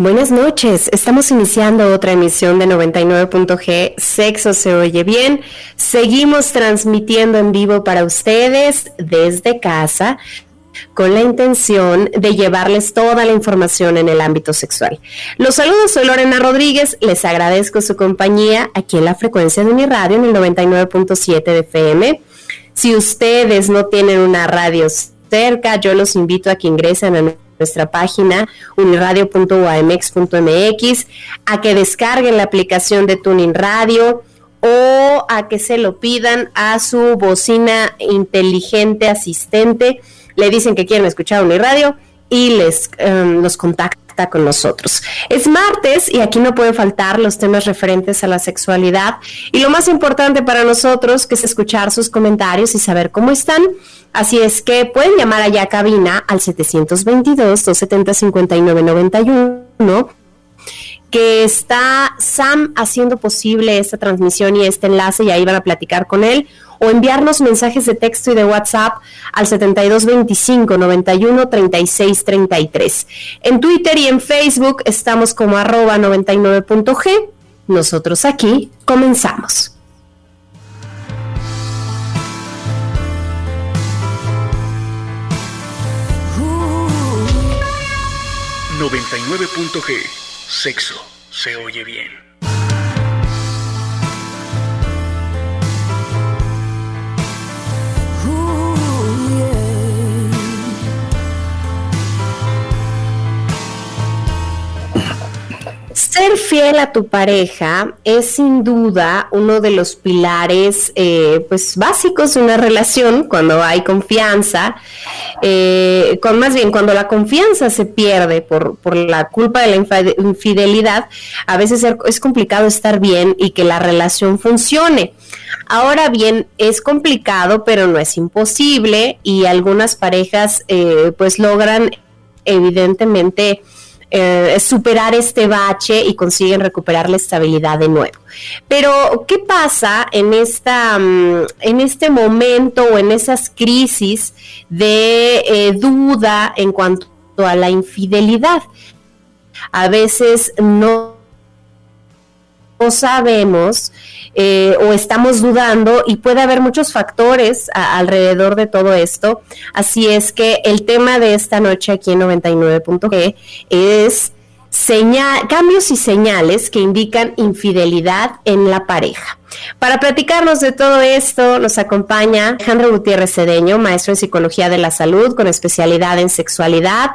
Buenas noches, estamos iniciando otra emisión de 99.g Sexo se oye bien. Seguimos transmitiendo en vivo para ustedes desde casa con la intención de llevarles toda la información en el ámbito sexual. Los saludos, soy Lorena Rodríguez, les agradezco su compañía aquí en la frecuencia de mi radio en el 99.7 de FM. Si ustedes no tienen una radio cerca, yo los invito a que ingresen a nuestra página uniradio.uamx.mx, a que descarguen la aplicación de Tuning Radio o a que se lo pidan a su bocina inteligente asistente. Le dicen que quieren escuchar Uniradio y les um, los contactan con nosotros. Es martes y aquí no pueden faltar los temas referentes a la sexualidad y lo más importante para nosotros que es escuchar sus comentarios y saber cómo están. Así es que pueden llamar allá a cabina al 722-270-5991 que está Sam haciendo posible esta transmisión y este enlace y ahí van a platicar con él o enviarnos mensajes de texto y de WhatsApp al 7225 91 36 33. En Twitter y en Facebook estamos como arroba 99.g. Nosotros aquí comenzamos. ...99.g... Sexo se oye bien. Ser fiel a tu pareja es sin duda uno de los pilares eh, pues básicos de una relación cuando hay confianza, eh, con, más bien cuando la confianza se pierde por, por la culpa de la infidelidad, a veces es complicado estar bien y que la relación funcione. Ahora bien, es complicado, pero no es imposible y algunas parejas eh, pues logran evidentemente eh, superar este bache y consiguen recuperar la estabilidad de nuevo. Pero, ¿qué pasa en, esta, mm, en este momento o en esas crisis de eh, duda en cuanto a la infidelidad? A veces no sabemos eh, o estamos dudando y puede haber muchos factores alrededor de todo esto. Así es que el tema de esta noche aquí en 99.g es cambios y señales que indican infidelidad en la pareja. Para platicarnos de todo esto nos acompaña Alejandro Gutiérrez Cedeño, maestro en Psicología de la Salud con especialidad en sexualidad.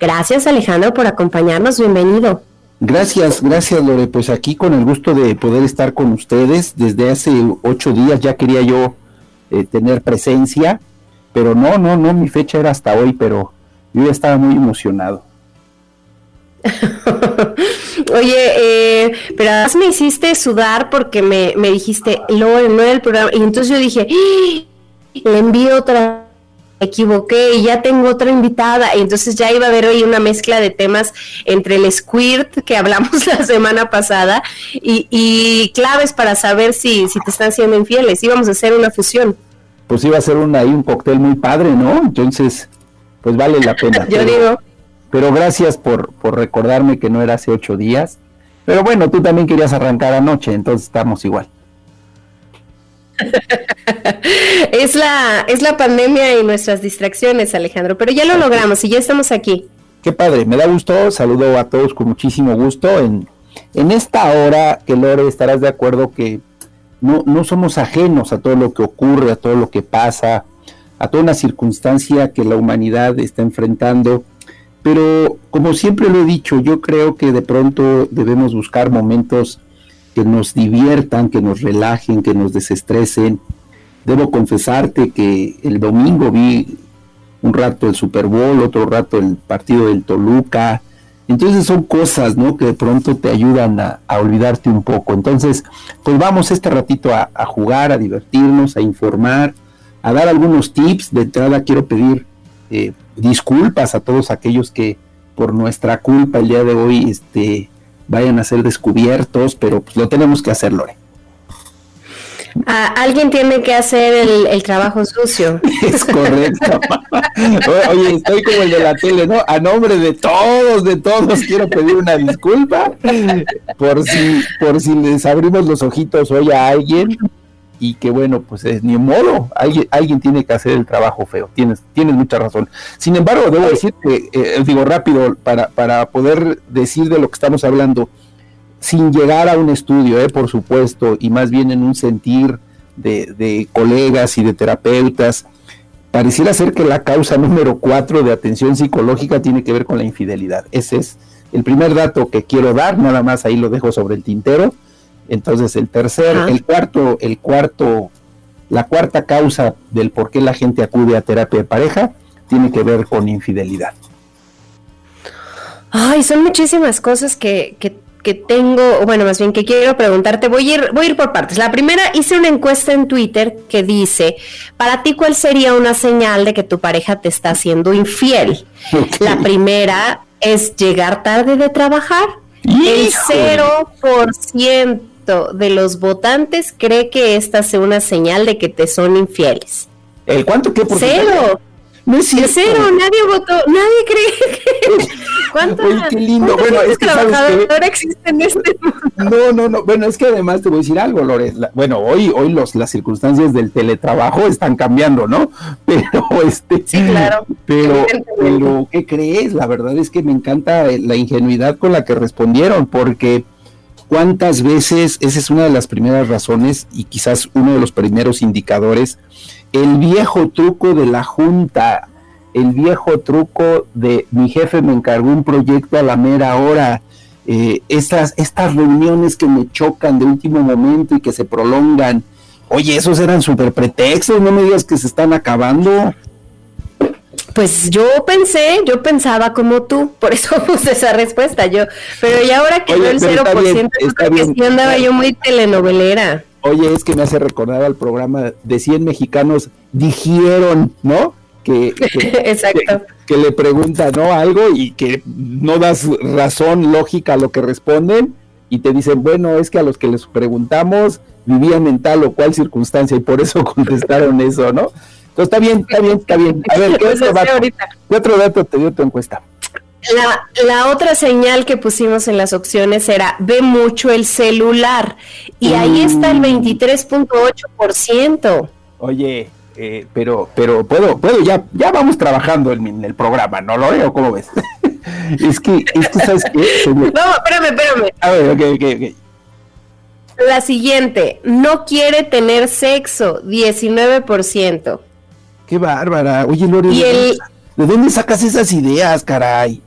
Gracias Alejandro por acompañarnos, bienvenido. Gracias, gracias Lore. Pues aquí con el gusto de poder estar con ustedes. Desde hace ocho días ya quería yo eh, tener presencia, pero no, no, no, mi fecha era hasta hoy, pero yo ya estaba muy emocionado. Oye, eh, pero además me hiciste sudar porque me, me dijiste, Lore, no era el programa. Y entonces yo dije, ¡Ah! le envío otra equivoqué y ya tengo otra invitada. Y entonces ya iba a haber hoy una mezcla de temas entre el squirt que hablamos la semana pasada y, claves para saber si, si te están siendo infieles. Íbamos a hacer una fusión. pues iba a ser un, ahí un cóctel muy padre, ¿no? Entonces, pues vale la pena. Yo digo. Pero gracias por, por recordarme que no era hace ocho días. Pero bueno, tú también querías arrancar anoche, entonces estamos igual. es, la, es la pandemia y nuestras distracciones, Alejandro, pero ya lo logramos y ya estamos aquí. Qué padre, me da gusto, saludo a todos con muchísimo gusto. En, en esta hora, que Lore, estarás de acuerdo que no, no somos ajenos a todo lo que ocurre, a todo lo que pasa, a toda una circunstancia que la humanidad está enfrentando. Pero como siempre lo he dicho, yo creo que de pronto debemos buscar momentos que nos diviertan, que nos relajen, que nos desestresen. Debo confesarte que el domingo vi un rato el Super Bowl, otro rato el partido del Toluca. Entonces son cosas, ¿no? Que de pronto te ayudan a, olvidarte un poco. Entonces, pues vamos este ratito a, jugar, a divertirnos, a informar, a dar algunos tips. De entrada quiero pedir eh, disculpas a todos aquellos que por nuestra culpa el día de hoy este, vayan a ser descubiertos, pero pues lo tenemos que hacer, Lore. Alguien tiene que hacer el, trabajo sucio. Es correcto. Oye, estoy como el de la tele, ¿no? A nombre de todos, de todos, quiero pedir una disculpa por si, por si les abrimos los ojitos hoy a alguien y que bueno, pues es ni modo, alguien, alguien tiene que hacer el trabajo feo, tienes, tienes mucha razón. Sin embargo, debo decir que, eh, digo rápido, para, para poder decir de lo que estamos hablando, sin llegar a un estudio, eh, por supuesto, y más bien en un sentir de, de colegas y de terapeutas, pareciera ser que la causa número cuatro de atención psicológica tiene que ver con la infidelidad. Ese es el primer dato que quiero dar, nada más ahí lo dejo sobre el tintero entonces el tercer, el cuarto, el cuarto, la cuarta causa del por qué la gente acude a terapia de pareja tiene que ver con infidelidad. Ay, son muchísimas cosas que, que, que tengo, bueno, más bien que quiero preguntarte. Voy a, ir, voy a ir por partes. La primera, hice una encuesta en Twitter que dice, para ti, ¿cuál sería una señal de que tu pareja te está haciendo infiel? La primera es llegar tarde de trabajar. El 0% de los votantes cree que esta sea una señal de que te son infieles. ¿El cuánto qué por Cero. No es cierto. Cero, nadie votó, nadie cree que... ¿Cuántos qué lindo. Bueno, es que existen en este mundo? No, no, no. Bueno, es que además te voy a decir algo, Lore. bueno, hoy, hoy los, las circunstancias del teletrabajo están cambiando, ¿no? Pero este. Sí, claro. Pero, pero, ¿qué crees? La verdad es que me encanta la ingenuidad con la que respondieron, porque ¿Cuántas veces, esa es una de las primeras razones y quizás uno de los primeros indicadores, el viejo truco de la junta, el viejo truco de mi jefe me encargó un proyecto a la mera hora, eh, estas, estas reuniones que me chocan de último momento y que se prolongan, oye, esos eran super pretextos, no me digas que se están acabando. Pues yo pensé, yo pensaba como tú, por eso puse esa respuesta yo, pero ya ahora que veo el 0%, creo que andaba yo muy telenovelera. Oye, es que me hace recordar al programa de 100 mexicanos dijeron, ¿no? Que, Exacto. Que, le preguntan, ¿no? Algo y que no das razón lógica a lo que responden y te dicen, bueno, es que a los que les preguntamos vivían en tal o cual circunstancia y por eso contestaron eso, ¿no? Entonces está bien, está bien, está bien. A ver, ¿qué, otro, dato? dato te dio tu encuesta? La, la, otra señal que pusimos en las opciones era ve mucho el celular y ahí está el 23.8%. Oye, eh, pero pero puedo puedo ya ya vamos trabajando en, el programa, ¿no lo veo? ¿Cómo ves? es que es que sabes qué? no, espérame, espérame. A ver, ok, ok, ok. La siguiente, no quiere tener sexo, 19%. Qué bárbara. Oye, Lore, ¿de, dónde sacas esas ideas, caray?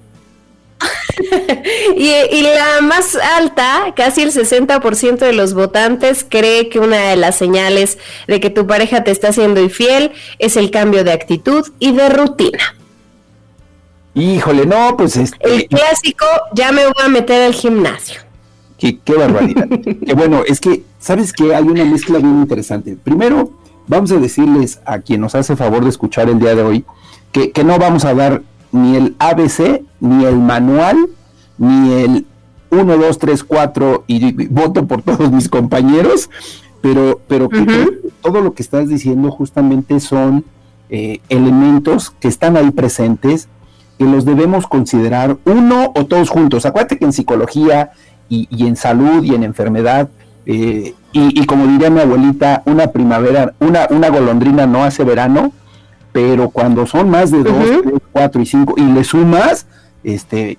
y, la más alta, casi el 60% de los votantes cree que una de las señales de que tu pareja te está haciendo infiel es el cambio de actitud y de rutina. Híjole, no, pues este... El clásico, ya me voy a meter al gimnasio. Qué, qué barbaridad. que bueno, es que, ¿sabes qué? Hay una mezcla bien interesante. Primero, vamos a decirles a quien nos hace favor de escuchar el día de hoy que, no vamos a dar ni el ABC, ni el manual, ni el 1, 2, 3, 4 y voto por todos mis compañeros, pero, pero todo lo que estás diciendo justamente son eh, elementos que están ahí presentes que los debemos considerar uno o todos juntos. Acuérdate que en psicología y, en salud y en enfermedad, eh, y, como diría mi abuelita, una primavera, una, una golondrina no hace verano, pero cuando son más de dos, tres, cuatro y cinco, y le sumas, este,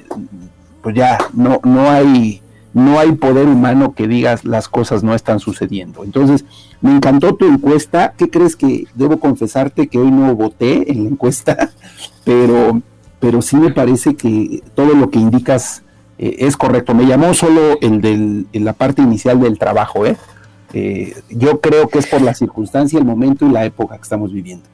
pues ya no, no hay no hay poder humano que digas las cosas no están sucediendo. Entonces, me encantó tu encuesta. ¿Qué crees que debo confesarte que hoy no voté en la encuesta? Pero, pero sí me parece que todo lo que indicas eh, es correcto. Me llamó solo el de la parte inicial del trabajo. ¿eh? ¿eh? yo creo que es por la circunstancia, el momento y la época que estamos viviendo.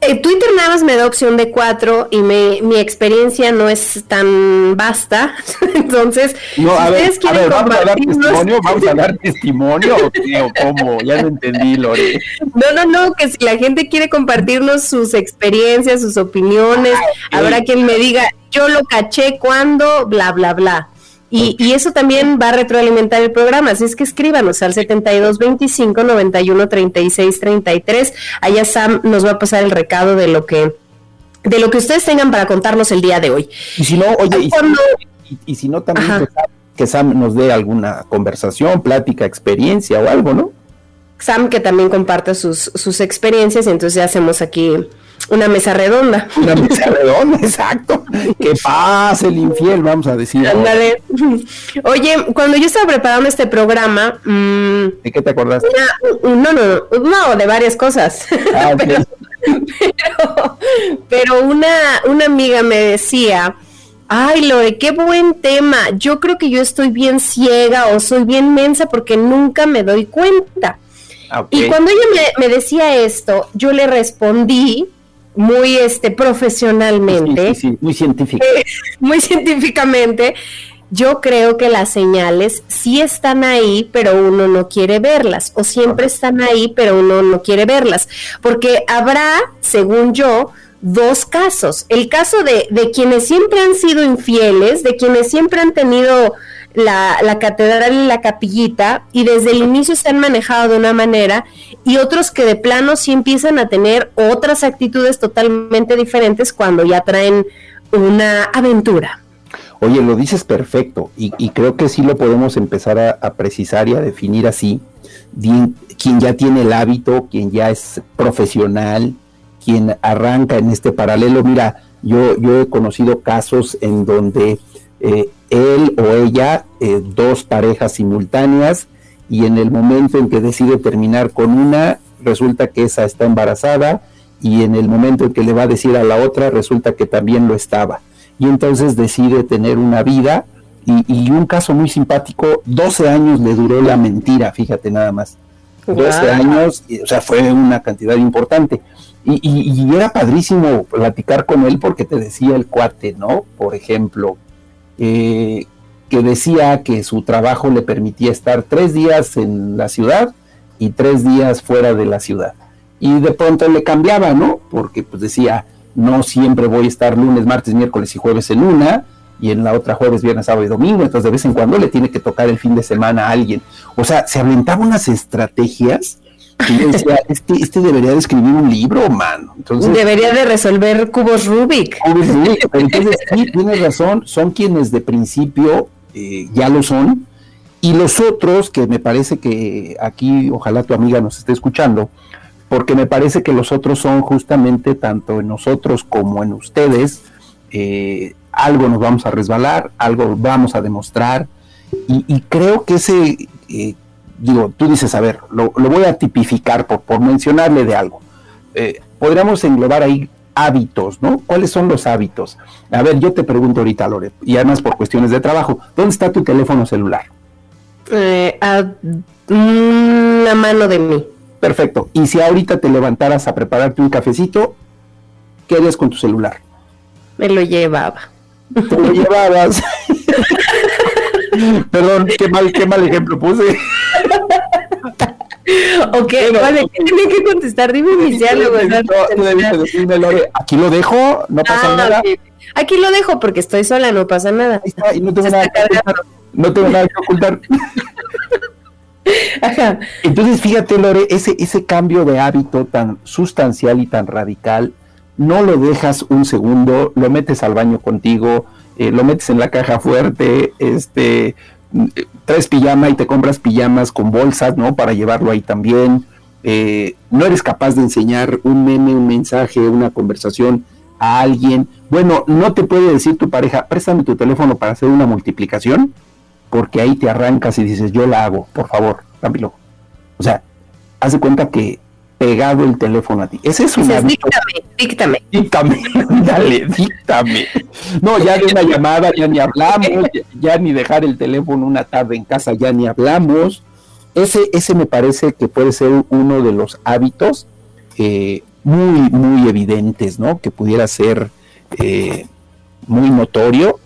Eh, Twitter nada más me da opción de cuatro y mi experiencia no es tan vasta. Entonces, no, si ustedes quieren ¿vamos a dar testimonio? ¿Vamos a dar testimonio o, cómo? Ya no entendí, Lore. No, no, no, que si la gente quiere compartirnos sus experiencias, sus opiniones, ah, habrá quien me diga, yo lo caché cuando, bla, bla, bla. Y, eso también va a retroalimentar el programa, así es que escríbanos al 7225 91 36 33. Allá Sam nos va a pasar el recado de lo que de lo que ustedes tengan para contarnos el día de hoy. Y si no, oye, y, si, no también que Sam, nos dé alguna conversación, plática, experiencia o algo, ¿no? Sam que también comparte sus, sus experiencias y entonces ya hacemos aquí una mesa redonda. Una mesa redonda, exacto. Que pase el infiel, vamos a decir. Ándale. Oye, cuando yo estaba preparando este programa. Mm, ¿De qué te acordaste? no, no, no, de varias cosas. Ah, pero, pero, una, una amiga me decía. Ay, Lore, qué buen tema. Yo creo que yo estoy bien ciega o soy bien mensa porque nunca me doy cuenta. Ah, y cuando ella me, me, decía esto, yo le respondí muy este profesionalmente, muy científico. Eh, muy científicamente, yo creo que las señales sí están ahí, pero uno no quiere verlas, o siempre están ahí, pero uno no quiere verlas, porque habrá, según yo, dos casos. El caso de, de quienes siempre han sido infieles, de quienes siempre han tenido la, catedral y la capillita y desde el inicio se han manejado de una manera y otros que de plano sí empiezan a tener otras actitudes totalmente diferentes cuando ya traen una aventura. Oye, lo dices perfecto y, creo que sí lo podemos empezar a, precisar y a definir así. quien ya tiene el hábito, quien ya es profesional, quien arranca en este paralelo. Mira, yo, yo he conocido casos en donde eh, él o ella, eh, dos parejas simultáneas, y en el momento en que decide terminar con una, resulta que esa está embarazada, y en el momento en que le va a decir a la otra, resulta que también lo estaba. Y entonces decide tener una vida, y, un caso muy simpático, 12 años le duró la mentira, fíjate nada más. 12 años, o sea, fue una cantidad importante. Y, y, era padrísimo platicar con él porque te decía el cuate, ¿no? Por ejemplo, eh, que decía que su trabajo le permitía estar tres días en la ciudad y tres días fuera de la ciudad. Y de pronto le cambiaba, ¿no? Porque pues decía, no siempre voy a estar lunes, martes, miércoles y jueves en una, y en la otra jueves, viernes, sábado y domingo, entonces de vez en cuando le tiene que tocar el fin de semana a alguien. O sea, se aventaba unas estrategias y decía, este, este debería de escribir un libro, man. Entonces, debería de resolver cubos Rubik. Cubos Rubik. Entonces, sí, tienes razón, son quienes de principio eh, ya lo son. Y los otros, que me parece que aquí, ojalá tu amiga nos esté escuchando, porque me parece que los otros son justamente tanto en nosotros como en ustedes, eh, algo nos vamos a resbalar, algo vamos a demostrar, y, creo que ese eh, digo, tú dices, a ver, lo, voy a tipificar por, por mencionarle de algo. Eh, podríamos englobar ahí hábitos, ¿no? ¿Cuáles son los hábitos? A ver, yo te pregunto ahorita, Lore, y además por cuestiones de trabajo, ¿dónde está tu teléfono celular? Eh, a una mano de mí. Perfecto. Y si ahorita te levantaras a prepararte un cafecito, ¿qué harías con tu celular? Me lo llevaba. Te lo llevabas. Perdón, qué mal, qué mal ejemplo puse. ok, vale, ¿qué tiene que contestar? Dime mis diálogos. aquí lo dejo, no pasa ah, nada. Aquí lo dejo porque estoy sola, no pasa nada. y no tengo nada que ocultar. No tengo nada que ocultar. Entonces, fíjate, Lore, ese, ese cambio de hábito tan sustancial y tan radical, no lo dejas un segundo, lo metes al baño contigo, eh, lo metes en la caja fuerte, este, traes pijama y te compras pijamas con bolsas, ¿no? Para llevarlo ahí también. Eh, no eres capaz de enseñar un meme, un mensaje, una conversación a alguien. Bueno, no te puede decir tu pareja, préstame tu teléfono para hacer una multiplicación, porque ahí te arrancas y dices, yo la hago, por favor, dámelo. O sea, haz de cuenta que pegado el teléfono a ti. Ese es un díctame, díctame. Díctame, dale, díctame. No, ya de una llamada ya ni hablamos, ya, ni dejar el teléfono una tarde en casa ya ni hablamos. Ese, ese me parece que puede ser uno de los hábitos eh, muy, muy evidentes, ¿no? Que pudiera ser eh, muy notorio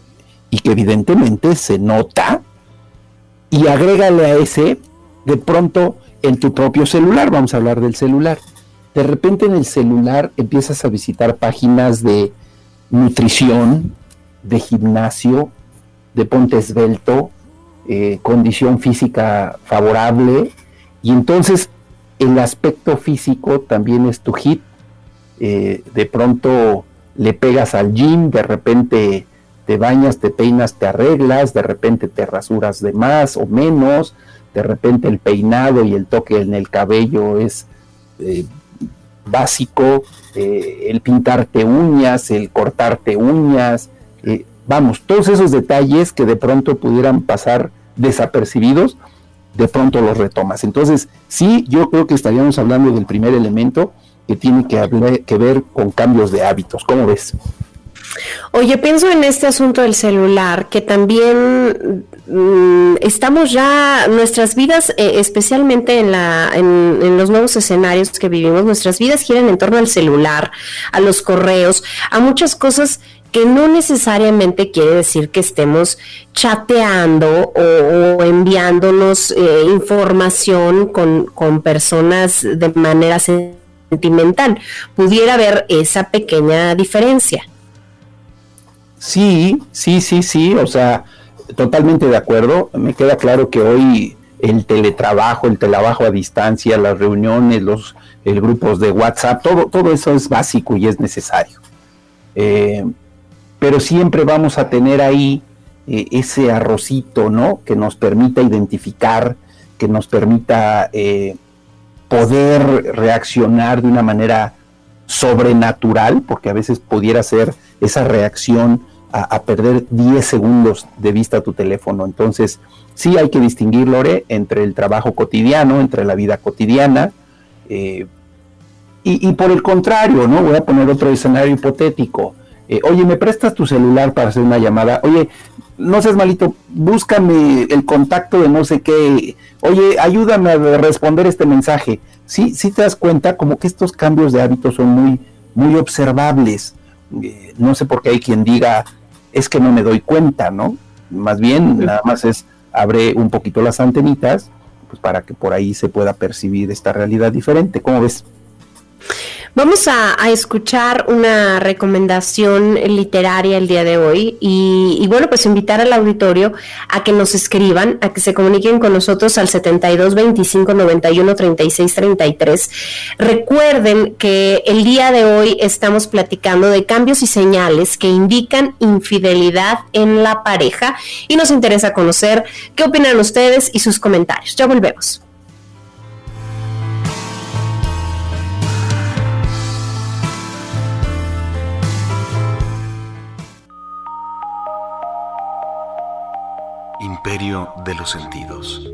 y que evidentemente se nota. Y agrégale a ese, de pronto, en tu propio celular, vamos a hablar del celular. De repente en el celular empiezas a visitar páginas de nutrición, de gimnasio, de ponte esbelto, eh, condición física favorable, y entonces el aspecto físico también es tu hit. Eh, de pronto le pegas al gym, de repente te bañas, te peinas, te arreglas, de repente te rasuras de más o menos, de repente el peinado y el toque en el cabello es eh, básico, eh, el pintarte uñas, el cortarte uñas, eh, vamos, todos esos detalles que de pronto pudieran pasar desapercibidos, de pronto los retomas. Entonces, sí, yo creo que estaríamos hablando del primer elemento que tiene que, que ver con cambios de hábitos. ¿Cómo ves? Oye, pienso en este asunto del celular, que también estamos ya, nuestras vidas, eh, especialmente en, la, en, los nuevos escenarios que vivimos, nuestras vidas giran en torno al celular, a los correos, a muchas cosas que no necesariamente quiere decir que estemos chateando o, enviándonos eh, información con, con personas de manera sentimental. Pudiera haber esa pequeña diferencia. Sí, sí, sí, sí, o sea, totalmente de acuerdo. Me queda claro que hoy el teletrabajo, el teletrabajo a distancia, las reuniones, los grupos de WhatsApp, todo, eso es básico y es necesario. Eh, pero siempre vamos a tener ahí eh, ese arrocito, ¿no? Que nos permita identificar, que nos permita eh, poder reaccionar de una manera sobrenatural, porque a veces pudiera ser esa reacción a, perder 10 segundos de vista tu teléfono. Entonces, sí hay que distinguir, Lore, entre el trabajo cotidiano, entre la vida cotidiana. Eh, y, por el contrario, ¿no? Voy a poner otro escenario hipotético. Eh, oye, ¿me prestas tu celular para hacer una llamada? Oye, no seas malito, búscame el contacto de no sé qué. Oye, ayúdame a responder este mensaje. Sí, sí te das cuenta como que estos cambios de hábitos son muy, muy observables. Eh, no sé por qué hay quien diga, es que no me doy cuenta, ¿no? Más bien, nada más es, abre un poquito las antenitas, pues para que por ahí se pueda percibir esta realidad diferente. ¿Cómo ves? Vamos a, escuchar una recomendación literaria el día de hoy y, bueno, pues invitar al auditorio a que nos escriban, a que se comuniquen con nosotros al 72 25 91 36 33. Recuerden que el día de hoy estamos platicando de cambios y señales que indican infidelidad en la pareja y nos interesa conocer qué opinan ustedes y sus comentarios. Ya volvemos. Imperio de los Sentidos.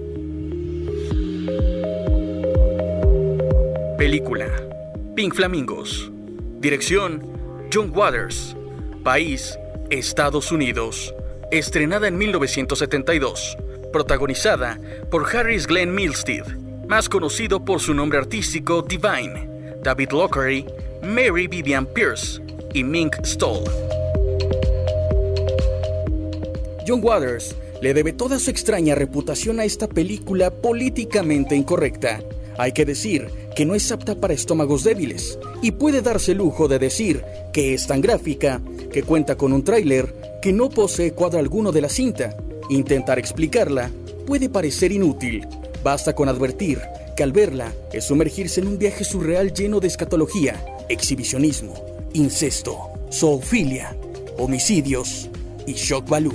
Película. Pink Flamingos. Dirección. John Waters. País. Estados Unidos. Estrenada en 1972. Protagonizada por Harris Glenn Milstead, más conocido por su nombre artístico Divine, David Lockery, Mary Vivian Pierce y Mink Stoll. John Waters le debe toda su extraña reputación a esta película políticamente incorrecta. Hay que decir que no es apta para estómagos débiles y puede darse el lujo de decir que es tan gráfica que cuenta con un tráiler que no posee cuadro alguno de la cinta. Intentar explicarla puede parecer inútil, Basta con advertir que al verla es sumergirse en un viaje surreal lleno de escatología, exhibicionismo, incesto, zoofilia, homicidios y shock value.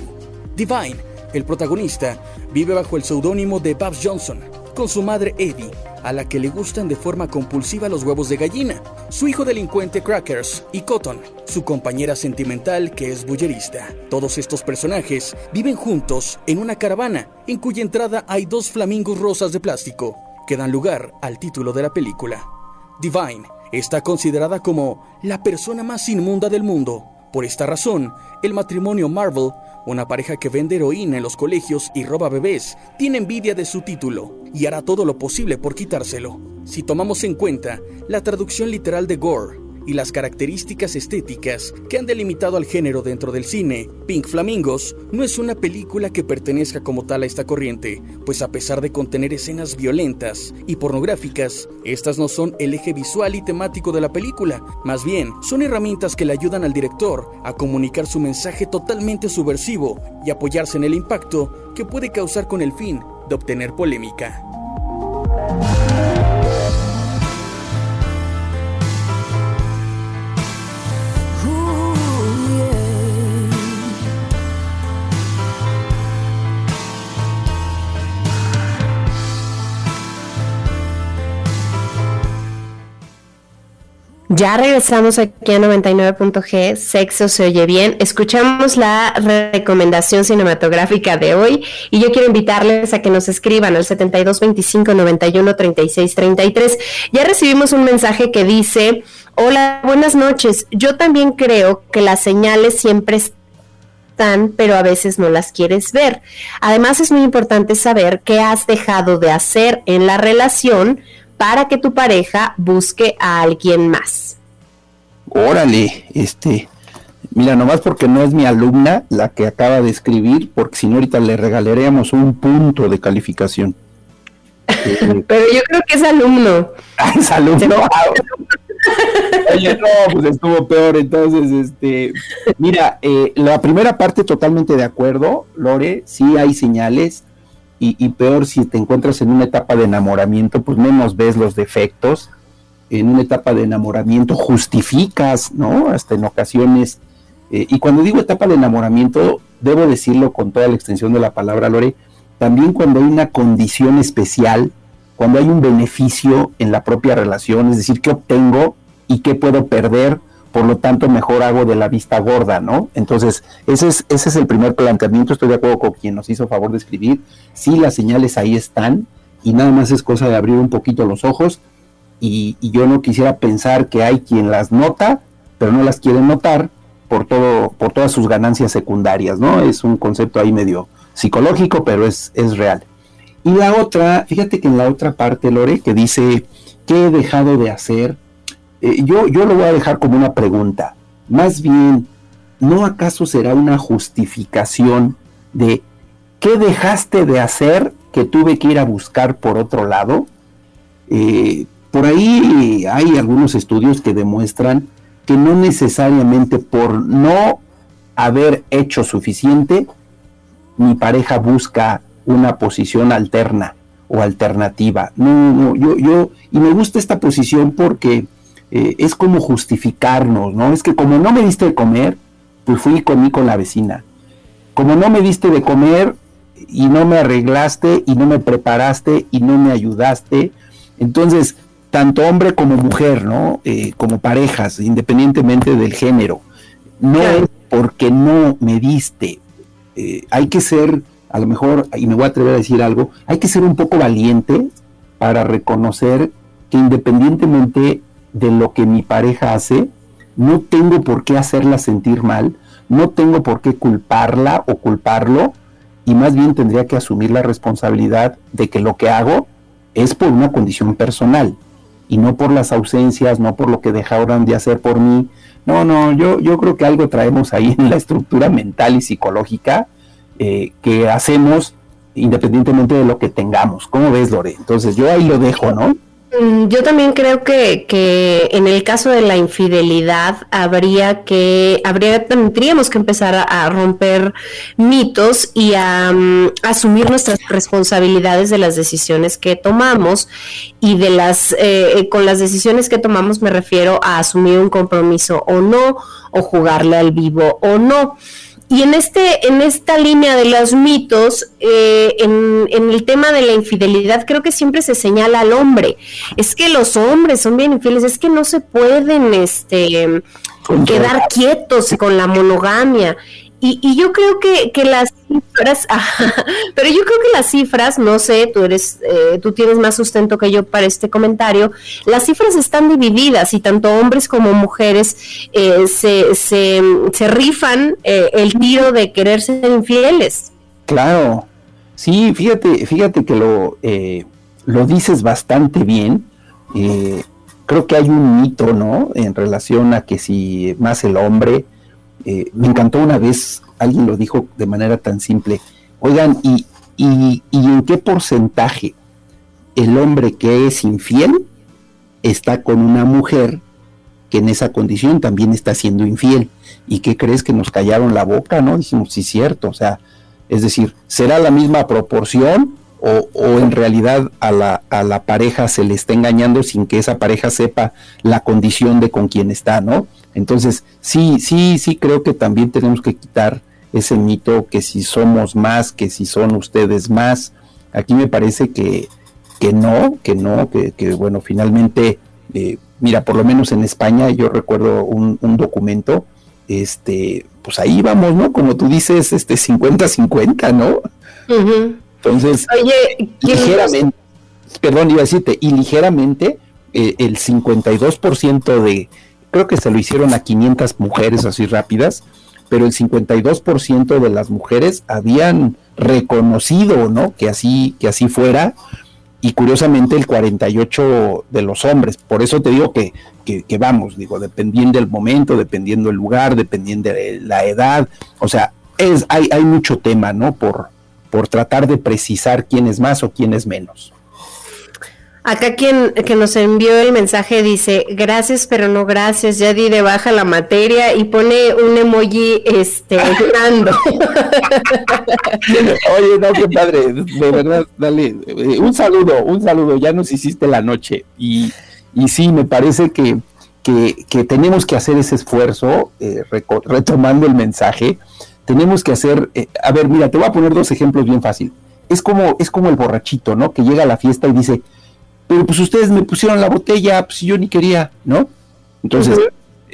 Divine, el protagonista, vive bajo el seudónimo de Babs Johnson, con su madre Eddie, a la que le gustan de forma compulsiva los huevos de gallina, su hijo delincuente Crackers y Cotton, su compañera sentimental que es bullerista. Todos estos personajes viven juntos en una caravana en cuya entrada hay dos flamingos rosas de plástico que dan lugar al título de la película. Divine está considerada como la persona más inmunda del mundo. Por esta razón, el matrimonio Marvel, una pareja que vende heroína en los colegios y roba bebés, tiene envidia de su título y hará todo lo posible por quitárselo. Si tomamos en cuenta la traducción literal de Gore, y las características estéticas que han delimitado al género dentro del cine, Pink Flamingos no es una película que pertenezca como tal a esta corriente, pues a pesar de contener escenas violentas y pornográficas, estas no son el eje visual y temático de la película, más bien son herramientas que le ayudan al director a comunicar su mensaje totalmente subversivo y apoyarse en el impacto que puede causar con el fin de obtener polémica. Ya regresamos aquí a 99.g, Sexo se oye bien. Escuchamos la recomendación cinematográfica de hoy y yo quiero invitarles a que nos escriban al 7225 91 36 33. Ya recibimos un mensaje que dice, hola, buenas noches. Yo también creo que las señales siempre están, pero a veces no las quieres ver. Además es muy importante saber qué has dejado de hacer en la relación para que tu pareja busque a alguien más. Órale, este, mira, nomás porque no es mi alumna la que acaba de escribir, porque si no ahorita le regalaríamos un punto de calificación. Pero yo creo que es alumno. es alumno. Oye, no, pues estuvo peor. Entonces, este, mira, eh, la primera parte totalmente de acuerdo, Lore, sí hay señales y, peor si te encuentras en una etapa de enamoramiento, pues menos ves los defectos. En una etapa de enamoramiento justificas, ¿no? Hasta en ocasiones. Eh, y cuando digo etapa de enamoramiento, debo decirlo con toda la extensión de la palabra, Lore, también cuando hay una condición especial, cuando hay un beneficio en la propia relación, es decir, qué obtengo y qué puedo perder por lo tanto mejor hago de la vista gorda, ¿no? Entonces, ese es, ese es el primer planteamiento, estoy de acuerdo con quien nos hizo favor de escribir, sí, las señales ahí están y nada más es cosa de abrir un poquito los ojos y, yo no quisiera pensar que hay quien las nota, pero no las quiere notar por, todo, por todas sus ganancias secundarias, ¿no? Es un concepto ahí medio psicológico, pero es, es real. Y la otra, fíjate que en la otra parte, Lore, que dice, ¿qué he dejado de hacer? Eh, yo, yo lo voy a dejar como una pregunta. Más bien, ¿no acaso será una justificación de qué dejaste de hacer que tuve que ir a buscar por otro lado? Eh, por ahí hay algunos estudios que demuestran que no necesariamente por no haber hecho suficiente, mi pareja busca una posición alterna o alternativa. No, no, yo, yo, y me gusta esta posición porque eh, es como justificarnos, ¿no? Es que como no me diste de comer, pues fui y comí con la vecina. Como no me diste de comer y no me arreglaste y no me preparaste y no me ayudaste, entonces, tanto hombre como mujer, ¿no? Eh, como parejas, independientemente del género, no es porque no me diste. Eh, hay que ser, a lo mejor, y me voy a atrever a decir algo, hay que ser un poco valiente para reconocer que independientemente de lo que mi pareja hace, no tengo por qué hacerla sentir mal, no tengo por qué culparla o culparlo, y más bien tendría que asumir la responsabilidad de que lo que hago es por una condición personal y no por las ausencias, no por lo que dejaron de hacer por mí. No, no, yo, yo creo que algo traemos ahí en la estructura mental y psicológica eh, que hacemos independientemente de lo que tengamos. ¿Cómo ves, Lore? Entonces yo ahí lo dejo, ¿no? Mm, yo también creo que, que, en el caso de la infidelidad habría que, habría, tendríamos que empezar a, romper mitos y a, mm, asumir nuestras responsabilidades de las decisiones que tomamos y de las, eh, eh, con las decisiones que tomamos me refiero a asumir un compromiso o no, o jugarle al vivo o no. Y en, este, en esta línea de los mitos, eh, en, el tema de la infidelidad, creo que siempre se señala al hombre. Es que los hombres son bien infieles, es que no se pueden este, quedar quietos con la monogamia. Y, yo creo que, que las cifras, pero yo creo que las cifras, no sé, tú eres, eh, tú tienes más sustento que yo para este comentario, las cifras están divididas y tanto hombres como mujeres eh, se, se, se, rifan eh, el tiro de querer ser infieles. Claro, sí, fíjate, fíjate que lo, lo dices bastante bien. creo que hay un mito, ¿no? En relación a que si más el hombre, eh, me encantó una vez, alguien lo dijo de manera tan simple, oigan, ¿y, y, en qué porcentaje el hombre que es infiel está con una mujer que en esa condición también está siendo infiel? ¿Y qué crees que nos callaron la boca? ¿No? Dijimos, sí, cierto, o sea, es decir, ¿será la misma proporción? O, o, en realidad a la, a la pareja se le está engañando sin que esa pareja sepa la condición de con quien está, ¿no? Entonces, sí, sí, sí creo que también tenemos que quitar ese mito que si somos más, que si son ustedes más. Aquí me parece que, que no, que no, que, que bueno, finalmente, eh, mira, por lo menos en España yo recuerdo un, documento, este, pues ahí vamos, ¿no? Como tú dices, este 50-50, ¿no? Entonces, Oye, ligeramente, perdón, iba a decirte, y ligeramente eh, el 52% de creo que se lo hicieron a 500 mujeres así rápidas, pero el 52% de las mujeres habían reconocido, ¿no? Que así, que así fuera, y curiosamente el 48 de los hombres. Por eso te digo que, que, vamos, digo, dependiendo del momento, dependiendo del lugar, dependiendo de la edad, o sea, es, hay, hay mucho tema, ¿no? Por, por tratar de precisar quién es más o quién es menos. Acá quien que nos envió el mensaje dice, gracias pero no gracias, ya di de baja la materia y pone un emoji este llorando. Oye, no, qué padre, de verdad, dale, eh, un saludo, un saludo, ya nos hiciste la noche y, y sí, me parece que, que, tenemos que hacer ese esfuerzo, eh, retomando el mensaje, tenemos que hacer, eh, a ver, mira, te voy a poner dos ejemplos bien fácil. Es como, es como el borrachito, ¿no? Que llega a la fiesta y dice, pero pues ustedes me pusieron la botella, pues yo ni quería, ¿no? Entonces,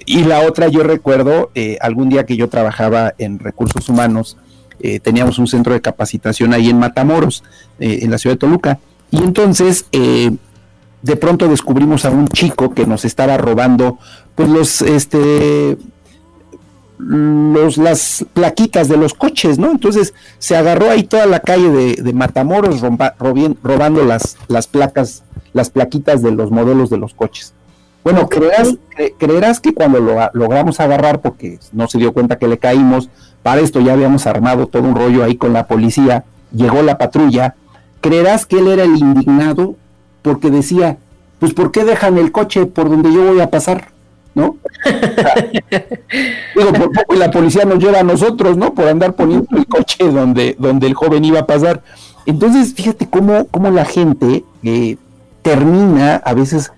y la otra, yo recuerdo, eh, algún día que yo trabajaba en recursos humanos, eh, teníamos un centro de capacitación ahí en Matamoros, en la ciudad de Toluca, y entonces de pronto descubrimos a un chico que nos estaba robando, pues los, este, los, las plaquitas de los coches, ¿no? Entonces se agarró ahí toda la calle de, Matamoros robando las, las placas las plaquitas de los modelos de los coches. Bueno, creerás, creerás que cuando lo logramos agarrar, porque no se dio cuenta que le caímos, para esto ya habíamos armado todo un rollo ahí con la policía, llegó la patrulla, creerás que él era el indignado porque decía, pues ¿por qué dejan el coche por donde yo voy a pasar? ¿No? digo, por poco la policía nos lleva a nosotros, ¿no? Por andar poniendo el coche donde, donde el joven iba a pasar. Entonces, fíjate cómo, cómo la gente eh, termina a veces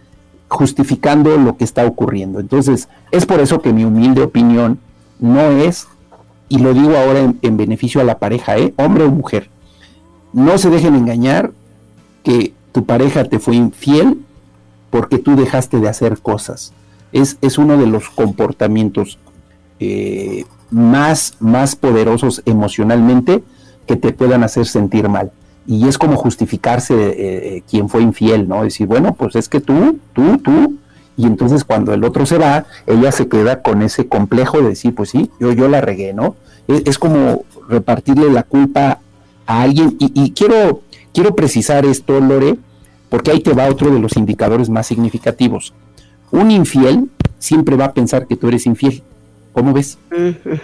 justificando lo que está ocurriendo. Entonces, es por eso que mi humilde opinión no es, y lo digo ahora en, beneficio a la pareja, ¿eh? hombre o mujer, no se dejen engañar que tu pareja te fue infiel porque tú dejaste de hacer cosas. Es, es uno de los comportamientos eh, más, más poderosos emocionalmente que te puedan hacer sentir mal y es como justificarse eh, eh, quien fue infiel, ¿no? Decir, bueno, pues es que tú, tú, tú, y entonces cuando el otro se va, ella se queda con ese complejo de decir, pues sí, yo, yo la regué, ¿no? Es, como repartirle la culpa a alguien, y, quiero, quiero precisar esto, Lore, porque ahí te va otro de los indicadores más significativos. Un infiel siempre va a pensar que tú eres infiel. ¿Cómo ves?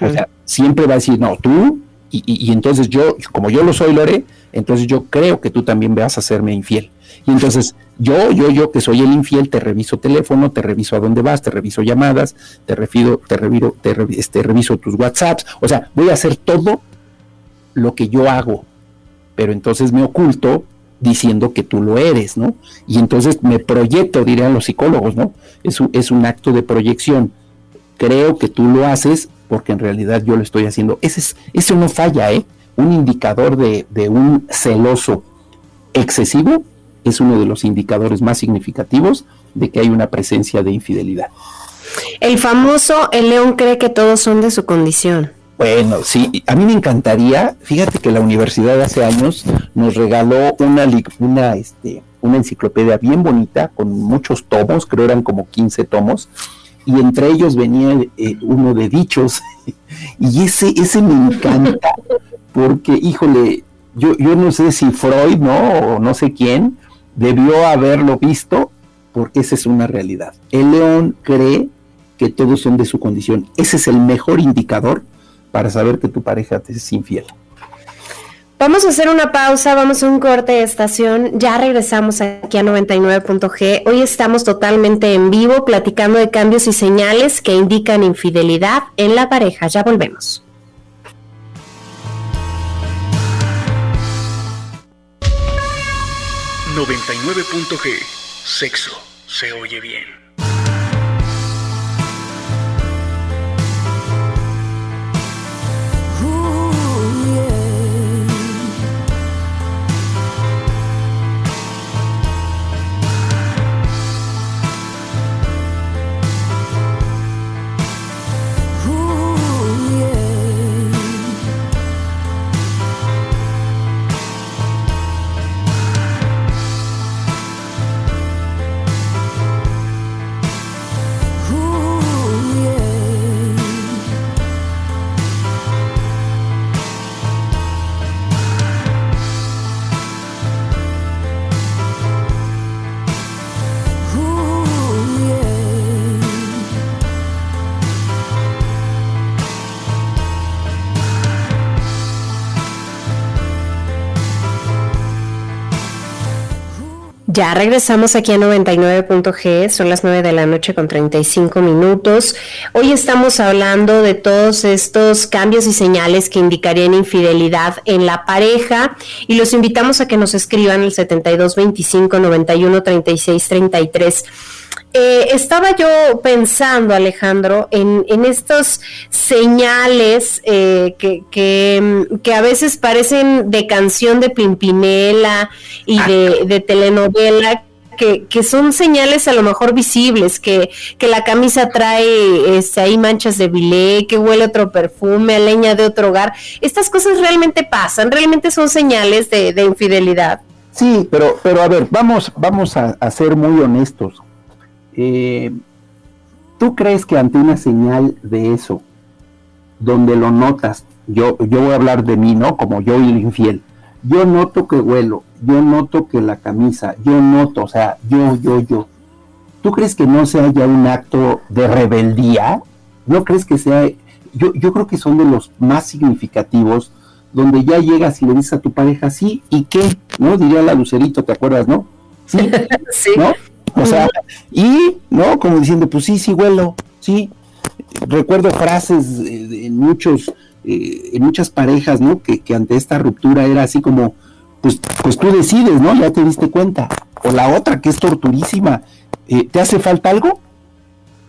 O sea, siempre va a decir, no, tú Y, entonces yo, como yo lo soy, Lore, entonces yo creo que tú también vas a hacerme infiel. Y entonces yo, yo, yo que soy el infiel, te reviso teléfono, te reviso a dónde vas, te reviso llamadas, te refido, te reviso, te, este, reviso tus WhatsApps, o sea, voy a hacer todo lo que yo hago, pero entonces me oculto diciendo que tú lo eres, ¿no? Y entonces me proyecto, dirían los psicólogos, ¿no? Es un, es un acto de proyección. Creo que tú lo haces porque en realidad yo lo estoy haciendo. Ese es, eso no falla, ¿eh? Un indicador de, de un celoso excesivo es uno de los indicadores más significativos de que hay una presencia de infidelidad. El famoso, el león cree que todos son de su condición. Bueno, sí, a mí me encantaría, fíjate que la universidad hace años nos regaló una, una, este, una enciclopedia bien bonita con muchos tomos, creo eran como 15 tomos, y entre ellos venía eh, uno de dichos, y ese, ese me encanta, porque, híjole, yo, yo no sé si Freud, ¿no? O no sé quién, debió haberlo visto, porque esa es una realidad. El león cree que todos son de su condición. Ese es el mejor indicador para saber que tu pareja te es infiel. Vamos a hacer una pausa, vamos a un corte de estación. Ya regresamos aquí a 99.g. Hoy estamos totalmente en vivo platicando de cambios y señales que indican infidelidad en la pareja. Ya volvemos. 99.g. Sexo se oye bien. Ya regresamos aquí a 99.g, son las 9 de la noche con 35 minutos. Hoy estamos hablando de todos estos cambios y señales que indicarían infidelidad en la pareja y los invitamos a que nos escriban el 7225 91 36 33 eh, estaba yo pensando, Alejandro, en, en estos señales eh, que, que, a veces parecen de canción de Pimpinela y de, telenovela, que, son señales a lo mejor visibles, que, la camisa trae este, ahí manchas de bilé, que huele otro perfume, a leña de otro hogar. Estas cosas realmente pasan, realmente son señales de, de infidelidad. Sí, pero, pero a ver, vamos, vamos a ser muy honestos. Eh, ¿Tú crees que ante una señal de eso, donde lo notas, yo, yo voy a hablar de mí, ¿no? Como yo y el infiel, yo noto que huelo, yo noto que la camisa, yo noto, o sea, yo, yo, yo. ¿Tú crees que no sea ya un acto de rebeldía? ¿No crees que sea.? Yo, yo creo que son de los más significativos donde ya llegas y le dices a tu pareja, sí, ¿y qué? ¿No? Diría la Lucerito, ¿te acuerdas, no? Sí, sí. ¿no? O sea, y, ¿no? Como diciendo, pues sí, sí, huelo, sí. Recuerdo frases en muchos, eh, en muchas parejas, ¿no? Que, ante esta ruptura era así como, pues, pues tú decides, ¿no? Ya te diste cuenta. O la otra, que es torturísima, eh, ¿te hace falta algo?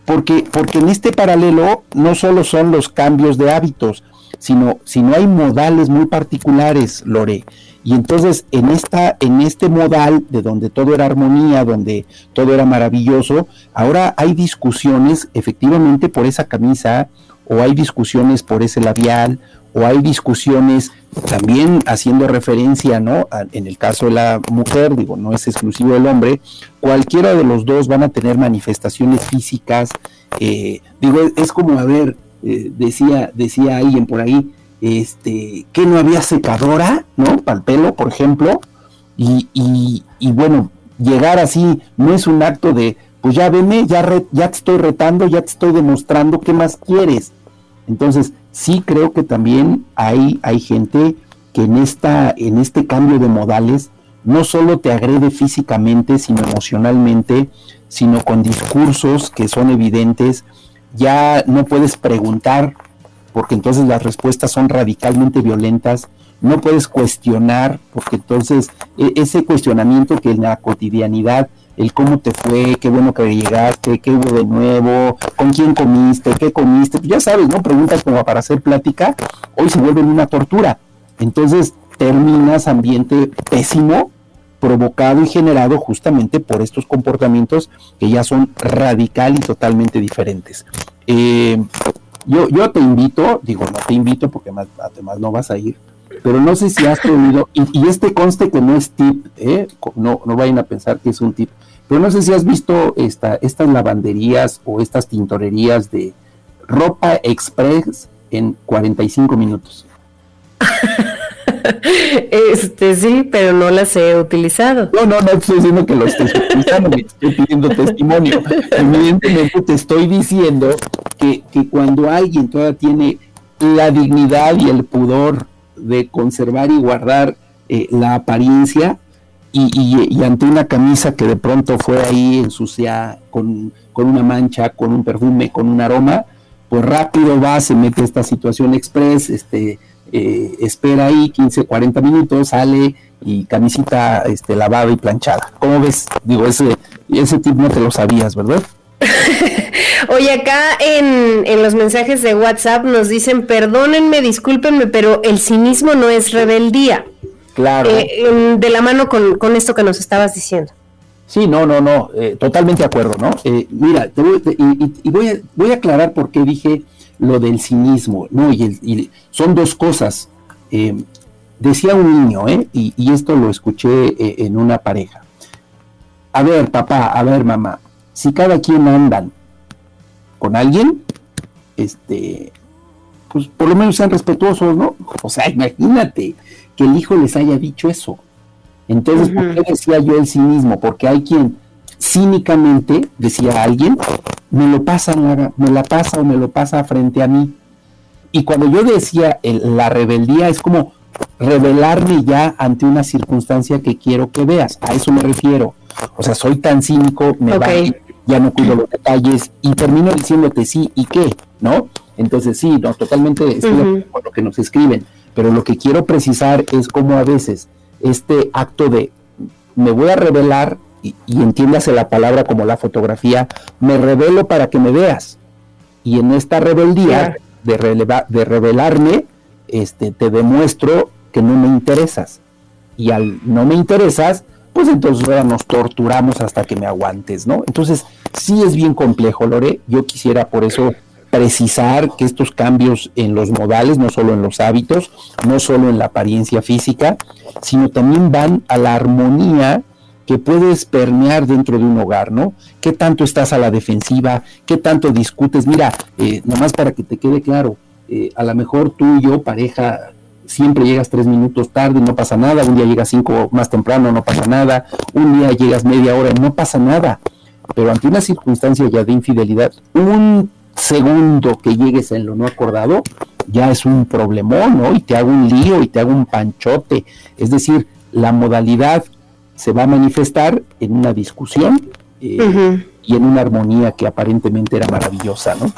Porque, porque en este paralelo no solo son los cambios de hábitos, sino, sino hay modales muy particulares, Lore. Y entonces en, esta, en este modal de donde todo era armonía, donde todo era maravilloso, ahora hay discusiones efectivamente por esa camisa, o hay discusiones por ese labial, o hay discusiones también haciendo referencia, ¿no? En el caso de la mujer, digo, no es exclusivo del hombre, cualquiera de los dos van a tener manifestaciones físicas, eh, digo, es como, a ver, eh, decía, decía alguien por ahí, este, que no había secadora, ¿no? Para el pelo, por ejemplo, y, y, bueno, llegar así no es un acto de, pues ya veme, ya, ya te estoy retando, ya te estoy demostrando qué más quieres. Entonces, sí creo que también hay, hay gente que en, esta, en este cambio de modales no solo te agrede físicamente, sino emocionalmente, sino con discursos que son evidentes. Ya no puedes preguntar, porque entonces las respuestas son radicalmente violentas. No puedes cuestionar, porque entonces e, ese cuestionamiento que en la cotidianidad el cómo te fue, qué bueno que llegaste, qué hubo de nuevo, con quién comiste, qué comiste, pues ya sabes, ¿no? Preguntas como para hacer plática, hoy se vuelven una tortura. Entonces terminas ambiente pésimo, provocado y generado justamente por estos comportamientos que ya son radical y totalmente diferentes. Eh, yo, yo te invito, digo, no te invito porque además no vas a ir, pero no sé si has tenido, y, este conste que no es tip, ¿eh? no, no vayan a pensar que es un tip, pero no sé si has visto esta, estas lavanderías o estas tintorerías de ropa express en 45 minutos. Este sí, pero no las he utilizado. No, no, no estoy diciendo que lo estés utilizando, me estoy pidiendo testimonio. Evidentemente te estoy diciendo que, que cuando alguien todavía tiene la dignidad y el pudor de conservar y guardar eh, la apariencia, y, ante una camisa que de pronto fue ahí ensuciada con, con, una mancha, con un perfume, con un aroma, pues rápido va, se mete esta situación express, este, eh, espera ahí 15, 40 minutos, sale y camisita este, lavada y planchada. ¿Cómo ves? Digo, ese, ese tip no te lo sabías, ¿verdad? Oye, acá en, en, los mensajes de WhatsApp nos dicen, perdónenme, discúlpenme, pero el cinismo no es rebeldía. Claro. Eh, de la mano con, esto que nos estabas diciendo. Sí, no, no, no, eh, totalmente de acuerdo, ¿no? Eh, mira, y, voy, a, voy a aclarar por qué dije lo del cinismo, ¿no? Y, son dos cosas. decía un niño, ¿eh? Y, esto lo escuché en una pareja. A ver, papá, a ver, mamá, si cada quien andan con alguien, este, pues por lo menos sean respetuosos, ¿no? O sea, imagínate, que el hijo les haya dicho eso. Entonces, ¿por qué decía yo el cinismo? Porque hay quien cínicamente, decía alguien, me lo pasa, me la pasa o me lo pasa frente a mí. Y cuando yo decía la rebeldía es como revelarme ya ante una circunstancia que quiero que veas. A eso me refiero. O sea, soy tan cínico, me va, ya no cuido los detalles y termino diciéndote sí y qué, ¿no? Entonces sí, no, totalmente estoy con lo que nos escriben. Pero lo que quiero precisar es cómo a veces este acto de me voy a revelar, y, entiéndase la palabra como la fotografía, me revelo para que me veas. Y en esta rebeldía de, de revelarme, este, te demuestro que no me interesas. Y al no me interesas, pues entonces ahora nos torturamos hasta que me aguantes, ¿no? Entonces, sí es bien complejo, Lore. Yo quisiera por eso precisar que estos cambios en los modales, no solo en los hábitos, no solo en la apariencia física, sino también van a la armonía que puedes permear dentro de un hogar, ¿no? ¿Qué tanto estás a la defensiva? ¿Qué tanto discutes? Mira, eh, nomás para que te quede claro, eh, a lo mejor tú y yo, pareja, siempre llegas tres minutos tarde, no pasa nada, un día llegas cinco más temprano, no pasa nada, un día llegas media hora, no pasa nada, pero ante una circunstancia ya de infidelidad, un segundo que llegues en lo no acordado, ya es un problemón, ¿no? Y te hago un lío y te hago un panchote. Es decir, la modalidad se va a manifestar en una discusión eh, y en una armonía que aparentemente era maravillosa, ¿no?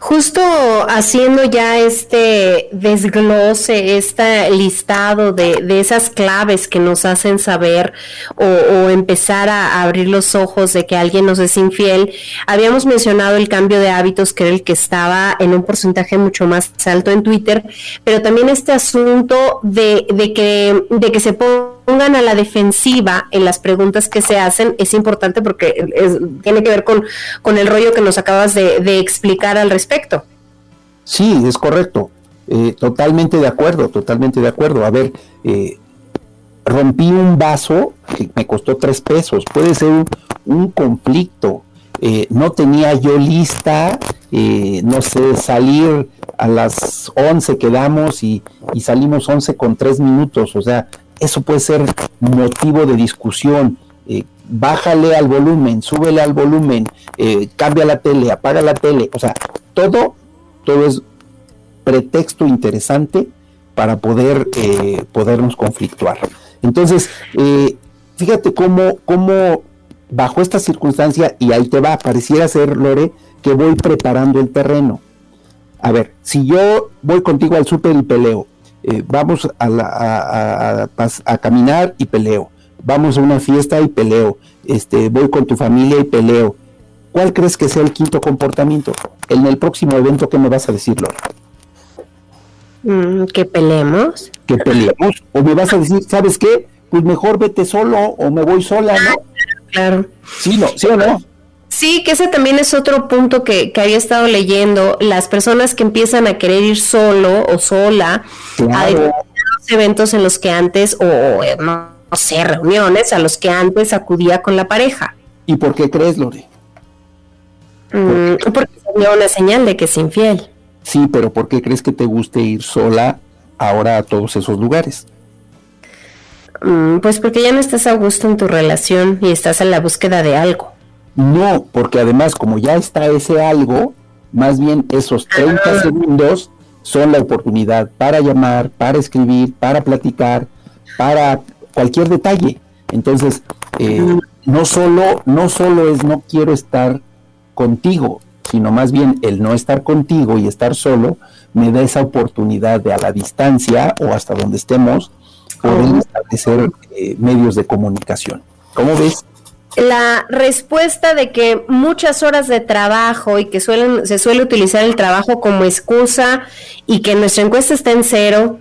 Justo haciendo ya este desglose, este listado de, esas claves que nos hacen saber o, empezar a, abrir los ojos de que alguien nos es infiel, habíamos mencionado el cambio de hábitos que era el que estaba en un porcentaje mucho más alto en Twitter, pero también este asunto de, de que, de que se pongan a la defensiva en las preguntas que se hacen es importante porque tiene que ver con, con el rollo que nos acabas de explicar al respecto Sí, es correcto. Eh, totalmente de acuerdo, totalmente de acuerdo. A ver, eh, rompí un vaso que me costó tres pesos. Puede ser un, conflicto. Eh, no tenía yo lista, no sé, salir a las 11 quedamos y, y salimos 11 con tres minutos. O sea, eso puede ser motivo de discusión bájale al volumen, súbele al volumen, cambia la tele, apaga la tele, o sea, todo, todo es pretexto interesante para poder eh, podernos conflictuar. Entonces, eh, fíjate cómo, cómo bajo esta circunstancia, y ahí te va, pareciera ser, Lore, que voy preparando el terreno. A ver, si yo voy contigo al súper y peleo, eh, vamos a, a, caminar y peleo, vamos a una fiesta y peleo, este, voy con tu familia y peleo. ¿Cuál crees que sea el quinto comportamiento? En el próximo evento, ¿qué me vas a decir, Lore? Mm, que peleemos. Que peleemos. O me vas a decir, ¿sabes qué? Pues mejor vete solo o me voy sola, ¿no? Claro. Sí, no, sí o no. Sí, que ese también es otro punto que, había estado leyendo. Las personas que empiezan a querer ir solo o sola a los eventos en los que antes, o no, sé, reuniones a los que antes acudía con la pareja. ¿Y por qué crees, Lore? Mm, porque sería una señal de que es infiel. Sí, pero ¿por qué crees que te guste ir sola ahora a todos esos lugares? Mm, pues porque ya no estás a gusto en tu relación y estás en la búsqueda de algo. No, porque además como ya está ese algo, más bien esos 30 ah. segundos son la oportunidad para llamar, para escribir, para platicar, para cualquier detalle. Entonces, eh, no solo, no solo es no quiero estar contigo, sino más bien el no estar contigo y estar solo me da esa oportunidad de a la distancia o hasta donde estemos poder establecer eh, medios de comunicación. ¿Cómo ves? La respuesta de que muchas horas de trabajo y que suelen, se suele utilizar el trabajo como excusa y que nuestra encuesta está en cero,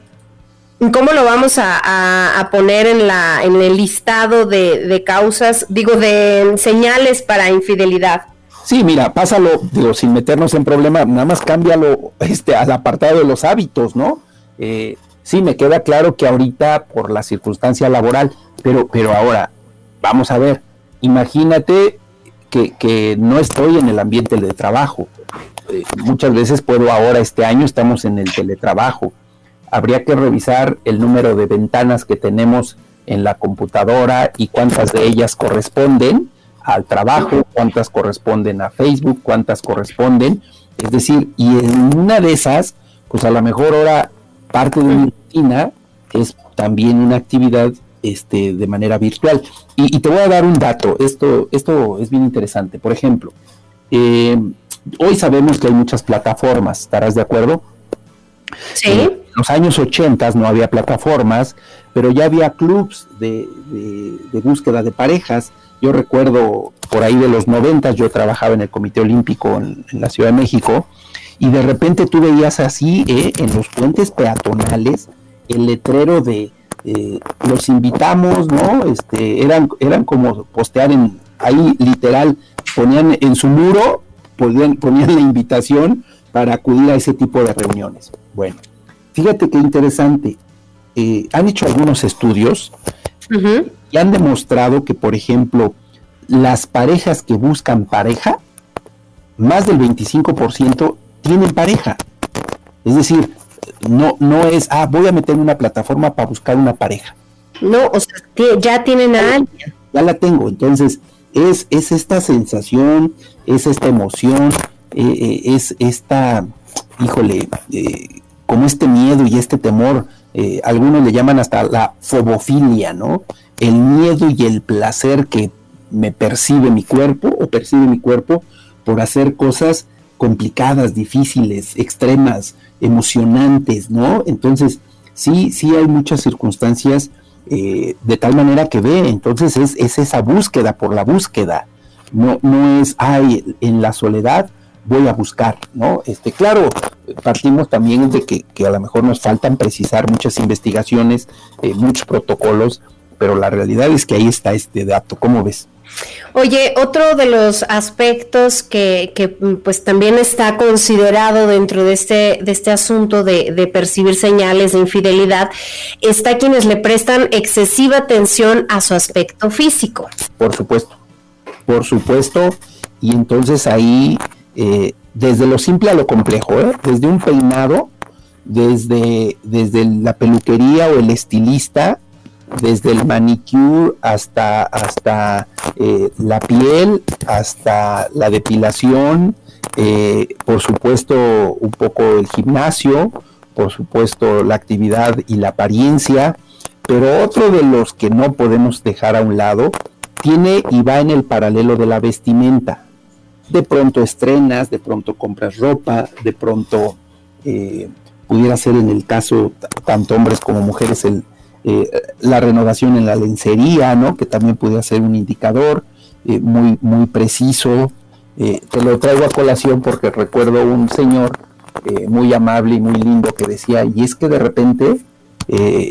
¿cómo lo vamos a, poner en, la, en el listado de, causas, digo, de señales para infidelidad? Sí, mira, pásalo, digo, sin meternos en problema, nada más cámbialo este, al apartado de los hábitos, ¿no? Eh, sí, me queda claro que ahorita por la circunstancia laboral, pero, pero ahora, vamos a ver, imagínate que, que no estoy en el ambiente de trabajo. Eh, muchas veces puedo ahora, este año estamos en el teletrabajo. Habría que revisar el número de ventanas que tenemos en la computadora y cuántas de ellas corresponden al trabajo, cuántas corresponden a Facebook, cuántas corresponden. Es decir, y en una de esas, pues a lo mejor ahora parte de mi rutina es también una actividad este, de manera virtual. Y, te voy a dar un dato, esto, esto es bien interesante. Por ejemplo, eh, hoy sabemos que hay muchas plataformas, ¿estarás de acuerdo? Sí. en los años 80 no había plataformas, pero ya había clubs de, de búsqueda de parejas yo recuerdo por ahí de los 90, yo trabajaba en el Comité Olímpico en, la Ciudad de México, y de repente tú veías así eh, en los puentes peatonales el letrero de eh, los invitamos, ¿no? Este, eran, eran como postear en, ahí literal, ponían en su muro, ponían, ponían la invitación para acudir a ese tipo de reuniones. Bueno, fíjate qué interesante. Eh, han hecho algunos estudios y han demostrado que, por ejemplo, las parejas que buscan pareja, más del 25% tienen pareja. Es decir, no, no es, ah, voy a meter una plataforma para buscar una pareja. No, o sea, ya tienen a alguien. Ya la tengo, entonces es, es esta sensación, es esta emoción, eh, eh, es esta, híjole, eh, como este miedo y este temor, algunos le llaman hasta la fobofilia, ¿no? el miedo y el placer que me percibe mi cuerpo o percibe mi cuerpo por hacer cosas complicadas, difíciles, extremas, emocionantes, ¿no? Entonces, sí, sí hay muchas circunstancias eh, de tal manera que ve, entonces es, es, esa búsqueda por la búsqueda, no, no es, ay, en la soledad voy a buscar, ¿no? Este, claro, partimos también de que, que a lo mejor nos faltan precisar muchas investigaciones, eh, muchos protocolos, pero la realidad es que ahí está este dato. ¿Cómo ves? Oye, otro de los aspectos que, que, pues también está considerado dentro de este, de este asunto de, de, percibir señales de infidelidad, está quienes le prestan excesiva atención a su aspecto físico. Por supuesto, por supuesto, y entonces ahí, eh, desde lo simple a lo complejo, ¿eh? desde un peinado, desde, desde la peluquería o el estilista, desde el manicure hasta, hasta eh, la piel, hasta la depilación, eh, por supuesto un poco el gimnasio, por supuesto la actividad y la apariencia, pero otro de los que no podemos dejar a un lado tiene y va en el paralelo de la vestimenta. De pronto estrenas, de pronto compras ropa, de pronto eh, pudiera ser en el caso tanto hombres como mujeres el, eh, la renovación en la lencería, ¿no? que también pudiera ser un indicador eh, muy, muy preciso. te lo traigo a colación porque recuerdo un señor muy amable y muy lindo que decía, y es que de repente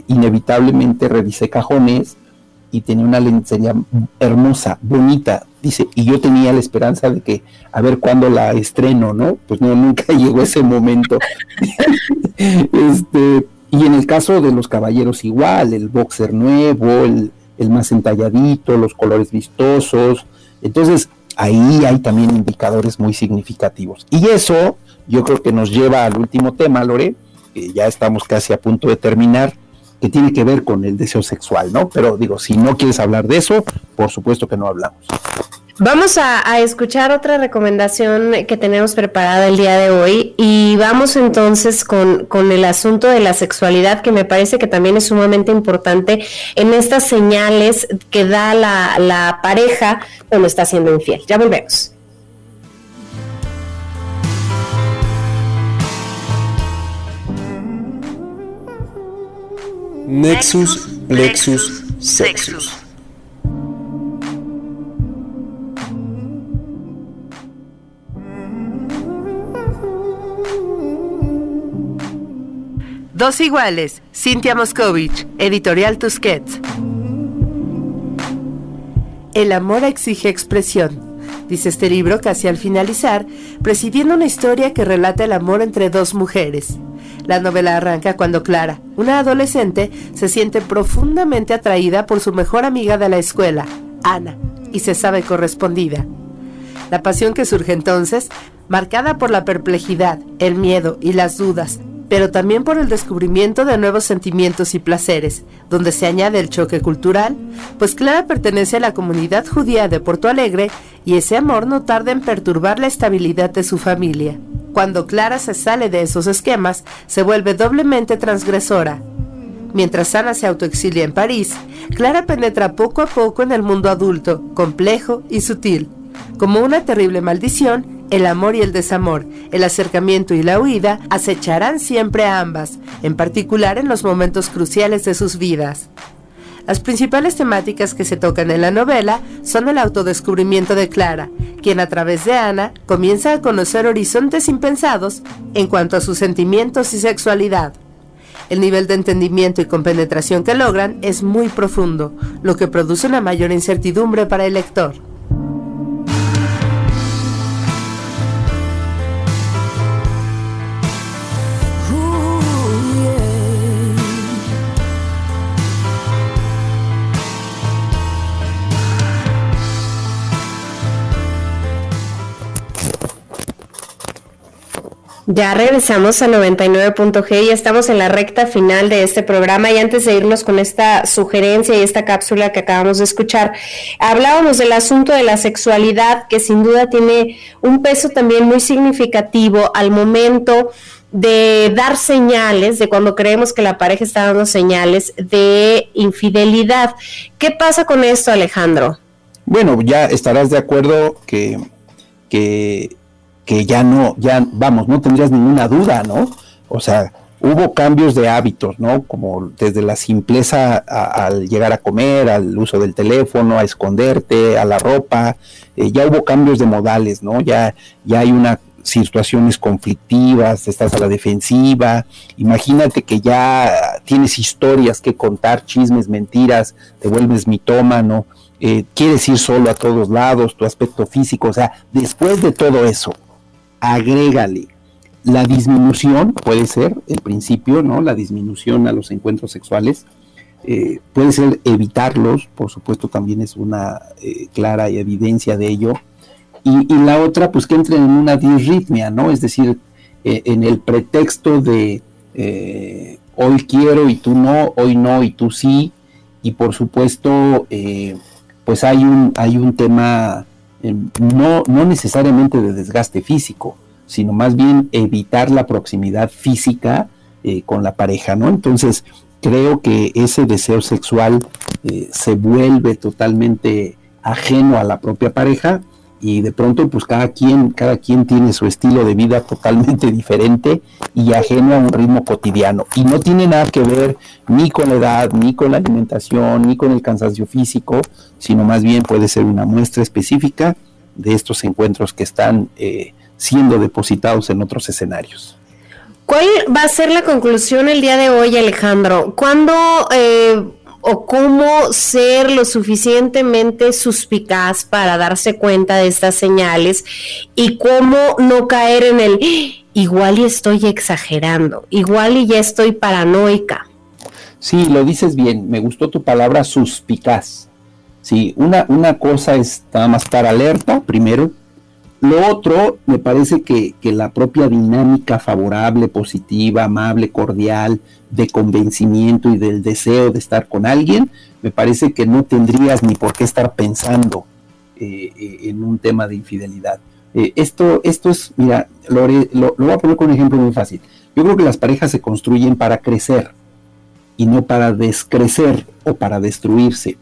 inevitablemente revisé cajones y tenía una lencería hermosa, bonita, dice, y yo tenía la esperanza de que a ver cuándo la estreno, ¿no? Pues no, nunca llegó ese momento. este, y en el caso de los caballeros igual, el boxer nuevo, el, el más entalladito, los colores vistosos, entonces ahí hay también indicadores muy significativos. Y eso yo creo que nos lleva al último tema, Lore, que ya estamos casi a punto de terminar, que tiene que ver con el deseo sexual, ¿no? Pero digo, si no quieres hablar de eso, por supuesto que no hablamos. Vamos a, escuchar otra recomendación que tenemos preparada el día de hoy y vamos entonces con, el asunto de la sexualidad que me parece que también es sumamente importante en estas señales que da la, la pareja cuando está siendo infiel. Ya volvemos. Nexus, Lexus, Sexus. Dos iguales, Cintia Moscovich, editorial Tusquets. El amor exige expresión, dice este libro casi al finalizar, presidiendo una historia que relata el amor entre dos mujeres. La novela arranca cuando Clara, una adolescente, se siente profundamente atraída por su mejor amiga de la escuela, Ana, y se sabe correspondida. La pasión que surge entonces, marcada por la perplejidad, el miedo y las dudas, pero también por el descubrimiento de nuevos sentimientos y placeres, donde se añade el choque cultural, pues Clara pertenece a la comunidad judía de Porto Alegre y ese amor no tarda en perturbar la estabilidad de su familia. Cuando Clara se sale de esos esquemas, se vuelve doblemente transgresora. Mientras Ana se autoexilia en París, Clara penetra poco a poco en el mundo adulto, complejo y sutil. Como una terrible maldición, el amor y el desamor, el acercamiento y la huida acecharán siempre a ambas, en particular en los momentos cruciales de sus vidas. Las principales temáticas que se tocan en la novela son el autodescubrimiento de Clara, quien a través de Ana comienza a conocer horizontes impensados en cuanto a sus sentimientos y sexualidad. El nivel de entendimiento y compenetración que logran es muy profundo, lo que produce una mayor incertidumbre para el lector. Ya regresamos a 99.g y estamos en la recta final de este programa y antes de irnos con esta sugerencia y esta cápsula que acabamos de escuchar, hablábamos del asunto de la sexualidad que sin duda tiene un peso también muy significativo al momento de dar señales, de cuando creemos que la pareja está dando señales de infidelidad. ¿Qué pasa con esto, Alejandro? Bueno, ya estarás de acuerdo que, que que ya no, ya, vamos, no tendrías ninguna duda, ¿no? O sea, hubo cambios de hábitos, ¿no? Como desde la simpleza al llegar a comer, al uso del teléfono, a esconderte, a la ropa, eh, ya hubo cambios de modales, ¿no? Ya, ya hay una situaciones conflictivas, estás a la defensiva, imagínate que ya tienes historias que contar, chismes, mentiras, te vuelves mitómano, eh, quieres ir solo a todos lados, tu aspecto físico, o sea, después de todo eso, agrégale la disminución, puede ser el principio, ¿no? La disminución a los encuentros sexuales. Eh, puede ser evitarlos, por supuesto, también es una eh, clara evidencia de ello. Y, la otra, pues que entren en una disritmia, ¿no? Es decir, eh, en el pretexto de hoy quiero y tú no, hoy no y tú sí. Y por supuesto, pues hay un, hay un tema no, no necesariamente de desgaste físico, sino más bien evitar la proximidad física eh, con la pareja, ¿no? Entonces, creo que ese deseo sexual eh, se vuelve totalmente ajeno a la propia pareja y de pronto pues cada quien, cada quien tiene su estilo de vida totalmente diferente y ajeno a un ritmo cotidiano. Y no tiene nada que ver ni con la edad, ni con la alimentación, ni con el cansancio físico, sino más bien puede ser una muestra específica de estos encuentros que están eh, siendo depositados en otros escenarios. ¿Cuál va a ser la conclusión el día de hoy, Alejandro? ¿Cuándo eh, o cómo ser lo suficientemente suspicaz para darse cuenta de estas señales y cómo no caer en el igual y estoy exagerando, igual y ya estoy paranoica. Sí, lo dices bien, me gustó tu palabra suspicaz. Sí, una, una cosa es nada más estar alerta, primero. Lo otro, me parece que, que la propia dinámica favorable, positiva, amable, cordial, de convencimiento y del deseo de estar con alguien, me parece que no tendrías ni por qué estar pensando eh, eh, en un tema de infidelidad. Eh, esto, esto es, mira, lo, lo, voy a poner con un ejemplo muy fácil. Yo creo que las parejas se construyen para crecer y no para descrecer o para destruirse.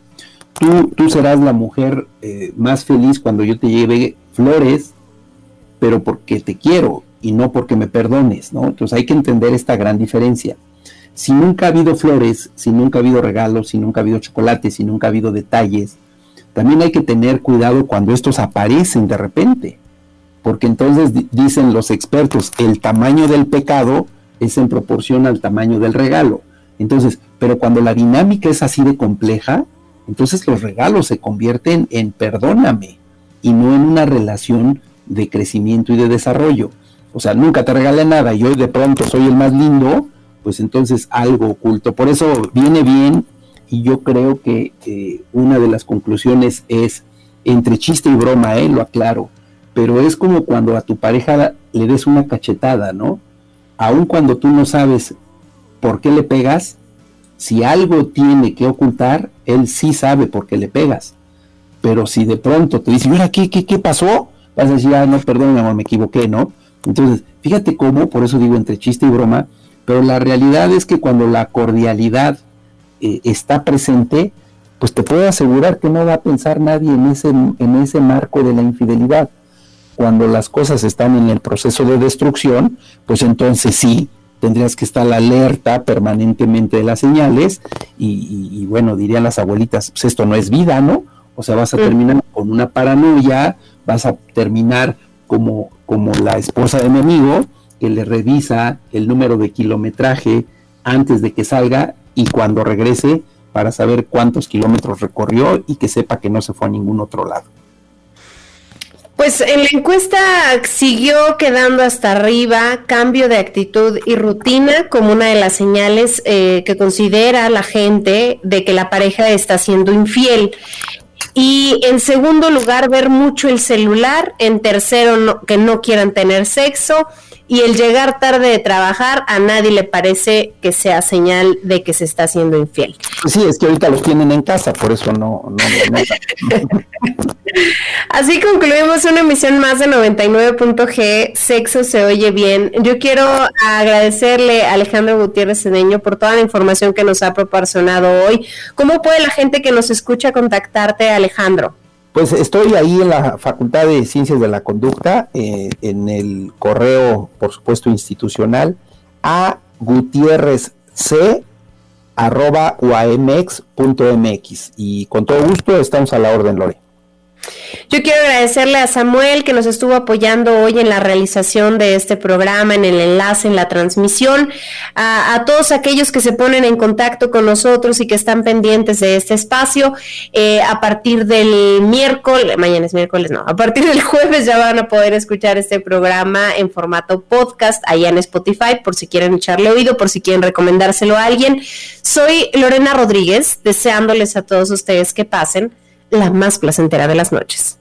Tú, tú serás la mujer más feliz cuando yo te lleve flores, pero porque te quiero y no porque me perdones, ¿no? Entonces hay que entender esta gran diferencia si nunca ha habido flores, si nunca ha habido regalos, si nunca ha habido chocolates, si nunca ha habido detalles, también hay que tener cuidado cuando estos aparecen de repente, porque entonces dicen los expertos, el tamaño del pecado es en proporción al tamaño del regalo. Entonces, pero cuando la dinámica es así de compleja, entonces los regalos se convierten en perdóname y no en una relación de crecimiento y de desarrollo. O sea, nunca te regalé nada y hoy de pronto soy el más lindo, pues entonces algo oculto. Por eso viene bien y yo creo que una de las conclusiones es entre chiste y broma, ¿eh? lo aclaro, pero es como cuando a tu pareja le des una cachetada, ¿no? Aun cuando tú no sabes por qué le pegas, si algo tiene que ocultar, él sí sabe por qué le pegas. Pero si de pronto te dice, mira, ¿qué, qué, qué pasó? Vas a decir, ah, no, perdón, mi amor, me equivoqué, ¿no? Entonces, fíjate cómo, por eso digo entre chiste y broma, pero la realidad es que cuando la cordialidad eh, está presente, pues te puedo asegurar que no va a pensar nadie en ese, en ese marco de la infidelidad. Cuando las cosas están en el proceso de destrucción, pues entonces sí, tendrías que estar alerta permanentemente de las señales y, bueno, dirían las abuelitas, pues esto no es vida, ¿no? O sea, vas a terminar con una paranoia, vas a terminar como, como la esposa de mi amigo, que le revisa el número de kilometraje antes de que salga y cuando regrese para saber cuántos kilómetros recorrió y que sepa que no se fue a ningún otro lado. Pues en la encuesta siguió quedando hasta arriba cambio de actitud y rutina como una de las señales eh, que considera la gente de que la pareja está siendo infiel. Y en segundo lugar, ver mucho el celular. En tercero, que no quieran tener sexo y el llegar tarde de trabajar a nadie le parece que sea señal de que se está haciendo infiel. Sí, es que ahorita los tienen en casa, por eso no. no, Así concluimos una emisión más de 99.g, Sexo se oye bien. Yo quiero agradecerle a Alejandro Gutiérrez Cedeño por toda la información que nos ha proporcionado hoy. ¿Cómo puede la gente que nos escucha contactarte, Alejandro? Pues estoy ahí en la Facultad de Ciencias de la Conducta, eh, en el correo, por supuesto, institucional, a gutierrezc.uamx.mx. Y con todo gusto estamos a la orden, Lore. Yo quiero agradecerle a Samuel que nos estuvo apoyando hoy en la realización de este programa, en el enlace, en la transmisión, a, todos aquellos que se ponen en contacto con nosotros y que están pendientes de este espacio. Eh, a partir del miércoles, mañana es miércoles, no, a partir del jueves ya van a poder escuchar este programa en formato podcast allá en Spotify, por si quieren echarle oído, por si quieren recomendárselo a alguien. Soy Lorena Rodríguez, deseándoles a todos ustedes que pasen la más placentera de las noches.